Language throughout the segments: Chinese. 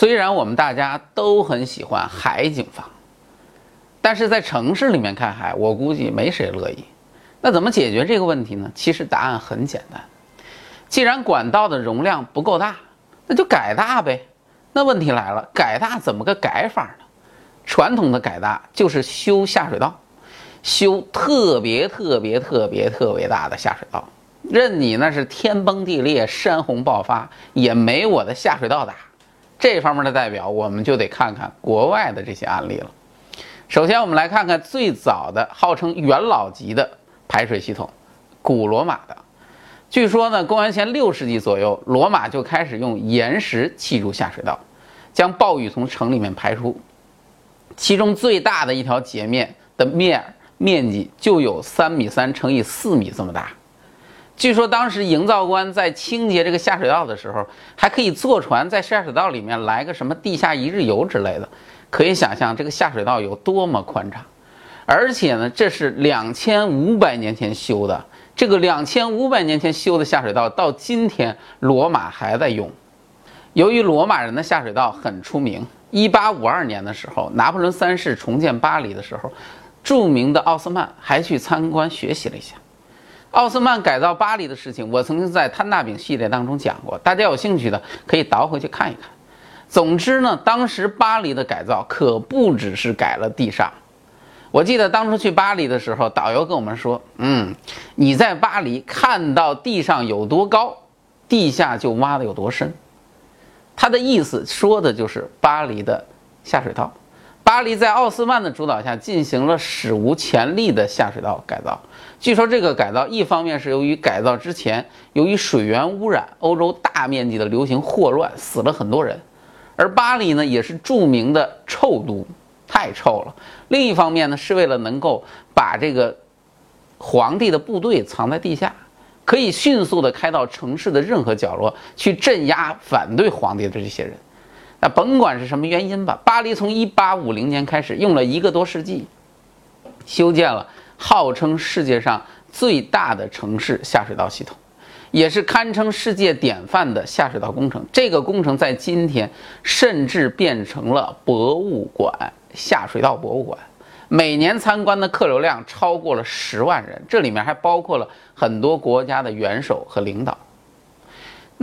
虽然我们大家都很喜欢海景房，但是在城市里面看海，我估计没谁乐意。那怎么解决这个问题呢？其实答案很简单，既然管道的容量不够大，那就改大呗。那问题来了，改大怎么个改法呢？传统的改大就是修下水道，修特别特别特别特别大的下水道，任你那是天崩地裂、山洪爆发，也没我的下水道大。这方面的代表，我们就得看看国外的这些案例了。首先，我们来看看最早的号称元老级的排水系统——古罗马的。据说呢，公元前六世纪左右，罗马就开始用岩石砌筑下水道，将暴雨从城里面排出。其中最大的一条截面的面面积就有三米三乘以四米这么大。据说当时营造官在清洁这个下水道的时候，还可以坐船在下水道里面来个什么地下一日游之类的，可以想象这个下水道有多么宽敞。而且呢，这是两千五百年前修的，这个两千五百年前修的下水道到今天罗马还在用。由于罗马人的下水道很出名，一八五二年的时候，拿破仑三世重建巴黎的时候，著名的奥斯曼还去参观学习了一下。奥斯曼改造巴黎的事情，我曾经在摊大饼系列当中讲过，大家有兴趣的可以倒回去看一看。总之呢，当时巴黎的改造可不只是改了地上。我记得当初去巴黎的时候，导游跟我们说：“嗯，你在巴黎看到地上有多高，地下就挖的有多深。”他的意思说的就是巴黎的下水道。巴黎在奥斯曼的主导下进行了史无前例的下水道改造。据说这个改造一方面是由于改造之前由于水源污染，欧洲大面积的流行霍乱，死了很多人。而巴黎呢也是著名的臭都，太臭了。另一方面呢是为了能够把这个皇帝的部队藏在地下，可以迅速的开到城市的任何角落去镇压反对皇帝的这些人。那甭管是什么原因吧，巴黎从1850年开始，用了一个多世纪，修建了号称世界上最大的城市下水道系统，也是堪称世界典范的下水道工程。这个工程在今天甚至变成了博物馆——下水道博物馆，每年参观的客流量超过了十万人，这里面还包括了很多国家的元首和领导。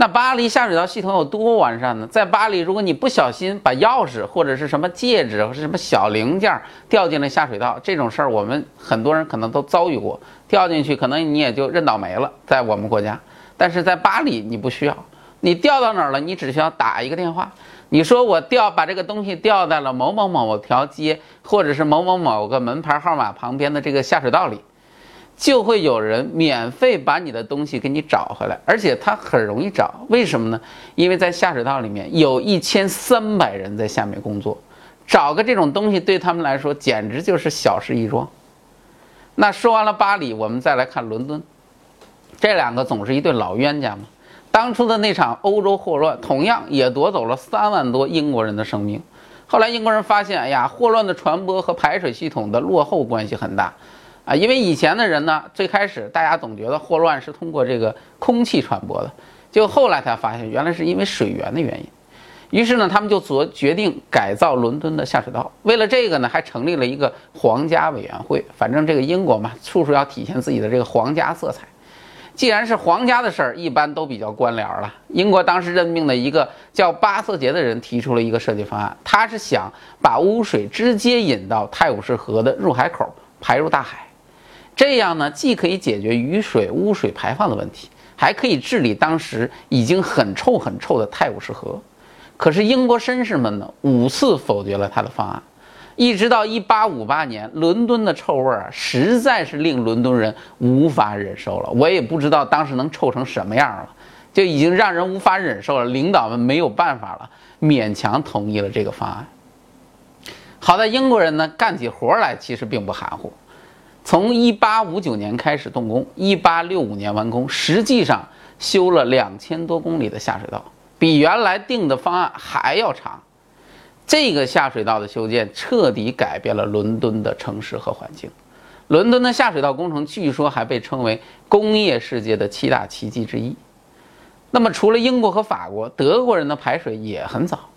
那巴黎下水道系统有多完善呢？在巴黎，如果你不小心把钥匙或者是什么戒指或是什么小零件掉进了下水道，这种事儿我们很多人可能都遭遇过。掉进去，可能你也就认倒霉了。在我们国家，但是在巴黎你不需要，你掉到哪儿了，你只需要打一个电话，你说我掉把这个东西掉在了某某某条街，或者是某某某个门牌号码旁边的这个下水道里。就会有人免费把你的东西给你找回来，而且它很容易找。为什么呢？因为在下水道里面有一千三百人在下面工作，找个这种东西对他们来说简直就是小事一桩。那说完了巴黎，我们再来看伦敦，这两个总是一对老冤家嘛。当初的那场欧洲霍乱，同样也夺走了三万多英国人的生命。后来英国人发现，哎呀，霍乱的传播和排水系统的落后关系很大。啊，因为以前的人呢，最开始大家总觉得霍乱是通过这个空气传播的，就后来才发现原来是因为水源的原因。于是呢，他们就做决定改造伦敦的下水道。为了这个呢，还成立了一个皇家委员会。反正这个英国嘛，处处要体现自己的这个皇家色彩。既然是皇家的事儿，一般都比较官僚了。英国当时任命的一个叫巴瑟杰的人提出了一个设计方案，他是想把污水直接引到泰晤士河的入海口，排入大海。这样呢，既可以解决雨水污水排放的问题，还可以治理当时已经很臭很臭的泰晤士河。可是英国绅士们呢，五次否决了他的方案，一直到1858年，伦敦的臭味啊，实在是令伦敦人无法忍受了。我也不知道当时能臭成什么样了，就已经让人无法忍受了。领导们没有办法了，勉强同意了这个方案。好在英国人呢，干起活来其实并不含糊。从一八五九年开始动工，一八六五年完工，实际上修了两千多公里的下水道，比原来定的方案还要长。这个下水道的修建彻底改变了伦敦的城市和环境。伦敦的下水道工程据说还被称为工业世界的七大奇迹之一。那么，除了英国和法国，德国人的排水也很早。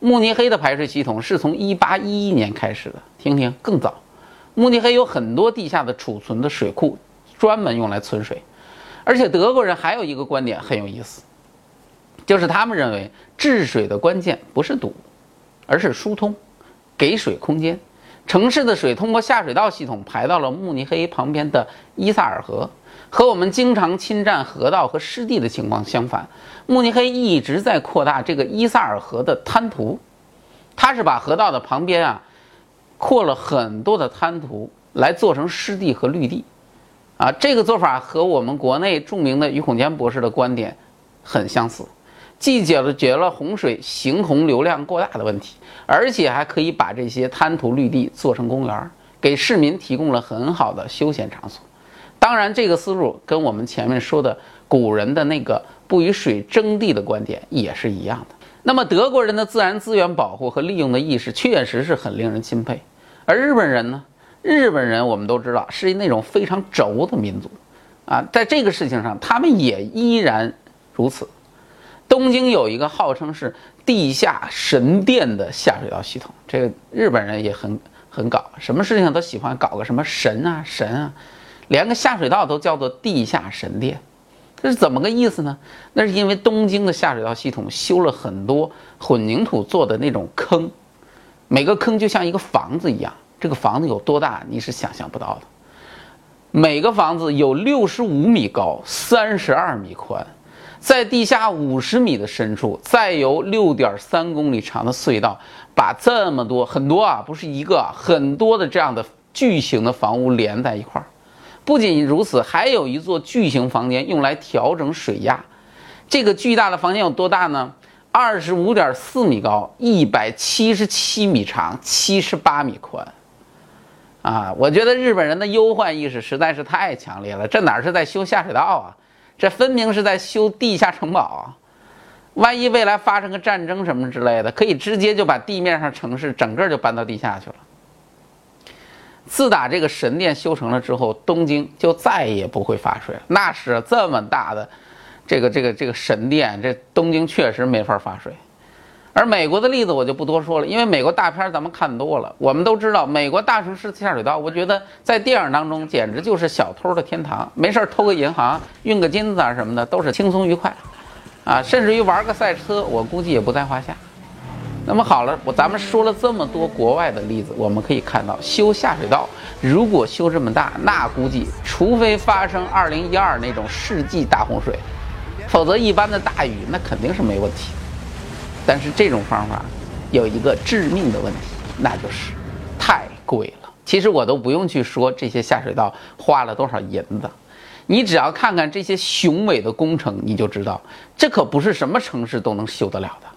慕尼黑的排水系统是从1811年开始的，听听更早。慕尼黑有很多地下的储存的水库，专门用来存水。而且德国人还有一个观点很有意思，就是他们认为治水的关键不是堵，而是疏通，给水空间。城市的水通过下水道系统排到了慕尼黑旁边的伊萨尔河，和我们经常侵占河道和湿地的情况相反，慕尼黑一直在扩大这个伊萨尔河的滩涂，它是把河道的旁边啊扩了很多的滩涂来做成湿地和绿地，啊，这个做法和我们国内著名的于孔坚博士的观点很相似。既解决了洪水行洪流量过大的问题，而且还可以把这些滩涂绿地做成公园，给市民提供了很好的休闲场所。当然，这个思路跟我们前面说的古人的那个不与水争地的观点也是一样的。那么，德国人的自然资源保护和利用的意识确实是很令人钦佩。而日本人呢？日本人我们都知道是那种非常轴的民族，啊，在这个事情上，他们也依然如此。东京有一个号称是地下神殿的下水道系统，这个日本人也很很搞，什么事情都喜欢搞个什么神啊神啊，连个下水道都叫做地下神殿，这是怎么个意思呢？那是因为东京的下水道系统修了很多混凝土做的那种坑，每个坑就像一个房子一样，这个房子有多大你是想象不到的，每个房子有六十五米高，三十二米宽。在地下五十米的深处，再由六点三公里长的隧道，把这么多很多啊，不是一个，很多的这样的巨型的房屋连在一块儿。不仅如此，还有一座巨型房间用来调整水压。这个巨大的房间有多大呢？二十五点四米高，一百七十七米长，七十八米宽。啊，我觉得日本人的忧患意识实在是太强烈了。这哪是在修下水道啊？这分明是在修地下城堡啊！万一未来发生个战争什么之类的，可以直接就把地面上城市整个就搬到地下去了。自打这个神殿修成了之后，东京就再也不会发水了。那是这么大的这个这个这个神殿，这东京确实没法发水。而美国的例子我就不多说了，因为美国大片咱们看多了，我们都知道美国大城市下水道，我觉得在电影当中简直就是小偷的天堂。没事偷个银行、运个金子啊什么的，都是轻松愉快，啊，甚至于玩个赛车，我估计也不在话下。那么好了，我咱们说了这么多国外的例子，我们可以看到，修下水道如果修这么大，那估计除非发生2012那种世纪大洪水，否则一般的大雨那肯定是没问题。但是这种方法有一个致命的问题，那就是太贵了。其实我都不用去说这些下水道花了多少银子，你只要看看这些雄伟的工程，你就知道这可不是什么城市都能修得了的。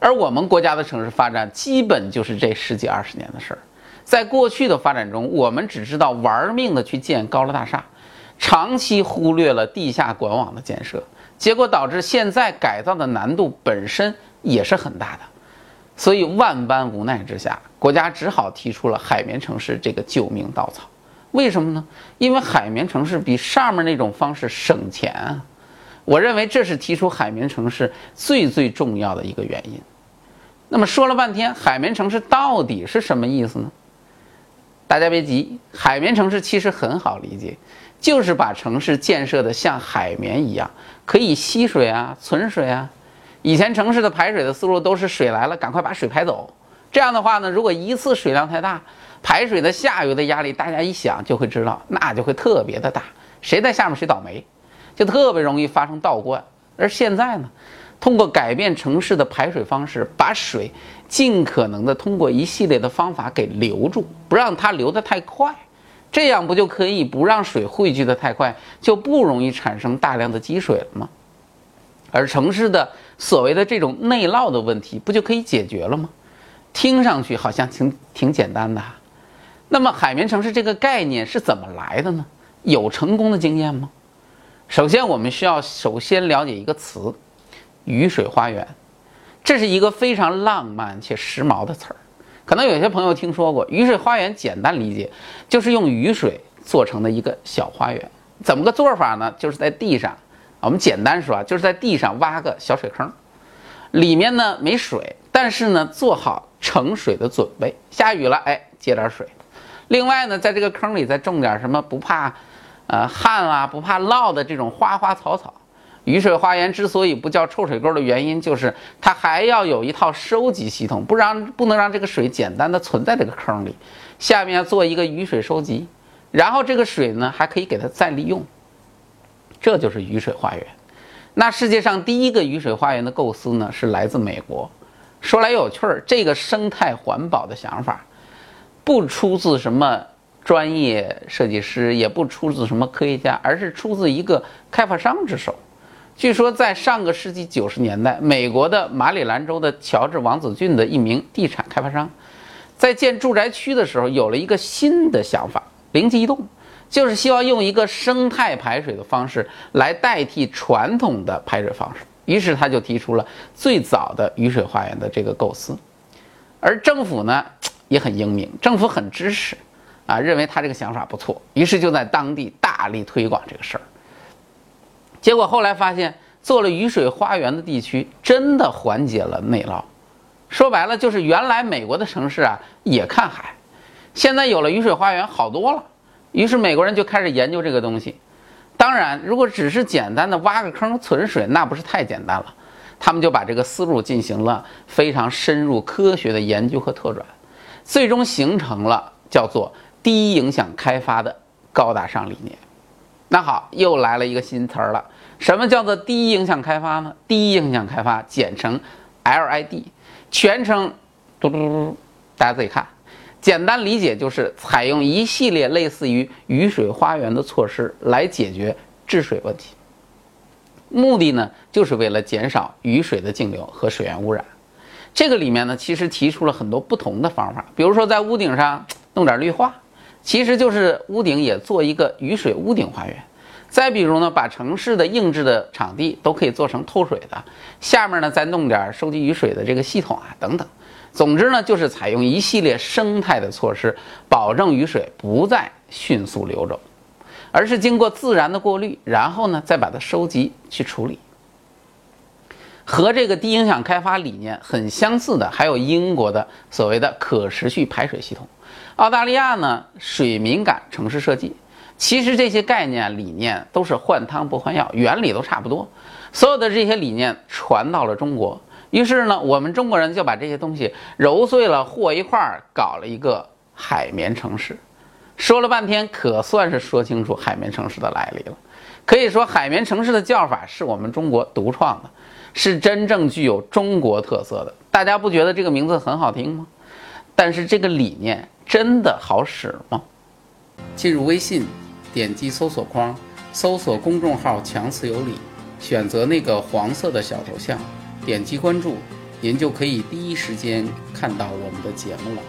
而我们国家的城市发展，基本就是这十几二十年的事儿。在过去的发展中，我们只知道玩命的去建高楼大厦，长期忽略了地下管网的建设，结果导致现在改造的难度本身。也是很大的，所以万般无奈之下，国家只好提出了海绵城市这个救命稻草。为什么呢？因为海绵城市比上面那种方式省钱啊。我认为这是提出海绵城市最最重要的一个原因。那么说了半天，海绵城市到底是什么意思呢？大家别急，海绵城市其实很好理解，就是把城市建设的像海绵一样，可以吸水啊，存水啊。以前城市的排水的思路都是水来了，赶快把水排走。这样的话呢，如果一次水量太大，排水的下游的压力，大家一想就会知道，那就会特别的大。谁在下面谁倒霉，就特别容易发生倒灌。而现在呢，通过改变城市的排水方式，把水尽可能的通过一系列的方法给留住，不让它流得太快，这样不就可以不让水汇聚的太快，就不容易产生大量的积水了吗？而城市的所谓的这种内涝的问题，不就可以解决了吗？听上去好像挺挺简单的。那么海绵城市这个概念是怎么来的呢？有成功的经验吗？首先，我们需要首先了解一个词——雨水花园。这是一个非常浪漫且时髦的词儿。可能有些朋友听说过雨水花园，简单理解就是用雨水做成的一个小花园。怎么个做法呢？就是在地上。我们简单说啊，就是在地上挖个小水坑，里面呢没水，但是呢，做好盛水的准备，下雨了，哎，接点水。另外呢，在这个坑里再种点什么不怕，呃，旱啊，不怕涝的这种花花草草。雨水花园之所以不叫臭水沟的原因，就是它还要有一套收集系统，不让不能让这个水简单的存在这个坑里，下面要做一个雨水收集，然后这个水呢还可以给它再利用，这就是雨水花园。那世界上第一个雨水花园的构思呢，是来自美国。说来有趣儿，这个生态环保的想法，不出自什么专业设计师，也不出自什么科学家，而是出自一个开发商之手。据说在上个世纪九十年代，美国的马里兰州的乔治王子郡的一名地产开发商，在建住宅区的时候，有了一个新的想法，灵机一动，就是希望用一个生态排水的方式来代替传统的排水方式。于是他就提出了最早的雨水花园的这个构思，而政府呢也很英明，政府很支持，啊，认为他这个想法不错，于是就在当地大力推广这个事儿。结果后来发现，做了雨水花园的地区真的缓解了内涝。说白了，就是原来美国的城市啊也看海，现在有了雨水花园好多了。于是美国人就开始研究这个东西。当然，如果只是简单的挖个坑存水，那不是太简单了。他们就把这个思路进行了非常深入科学的研究和拓展，最终形成了叫做低影响开发的高大上理念。那好，又来了一个新词儿了。什么叫做低影响开发呢？低影响开发简称 LID，全称嘟嘟嘟嘟，大家自己看。简单理解就是采用一系列类似于雨水花园的措施来解决治水问题。目的呢，就是为了减少雨水的径流和水源污染。这个里面呢，其实提出了很多不同的方法，比如说在屋顶上弄点绿化。其实就是屋顶也做一个雨水屋顶花园，再比如呢，把城市的硬质的场地都可以做成透水的，下面呢再弄点收集雨水的这个系统啊等等。总之呢，就是采用一系列生态的措施，保证雨水不再迅速流走，而是经过自然的过滤，然后呢再把它收集去处理。和这个低影响开发理念很相似的，还有英国的所谓的可持续排水系统。澳大利亚呢，水敏感城市设计，其实这些概念理念都是换汤不换药，原理都差不多。所有的这些理念传到了中国，于是呢，我们中国人就把这些东西揉碎了和一块儿，搞了一个海绵城市。说了半天，可算是说清楚海绵城市的来历了。可以说，海绵城市的叫法是我们中国独创的，是真正具有中国特色的。大家不觉得这个名字很好听吗？但是这个理念。真的好使吗？进入微信，点击搜索框，搜索公众号“强词有理”，选择那个黄色的小头像，点击关注，您就可以第一时间看到我们的节目了。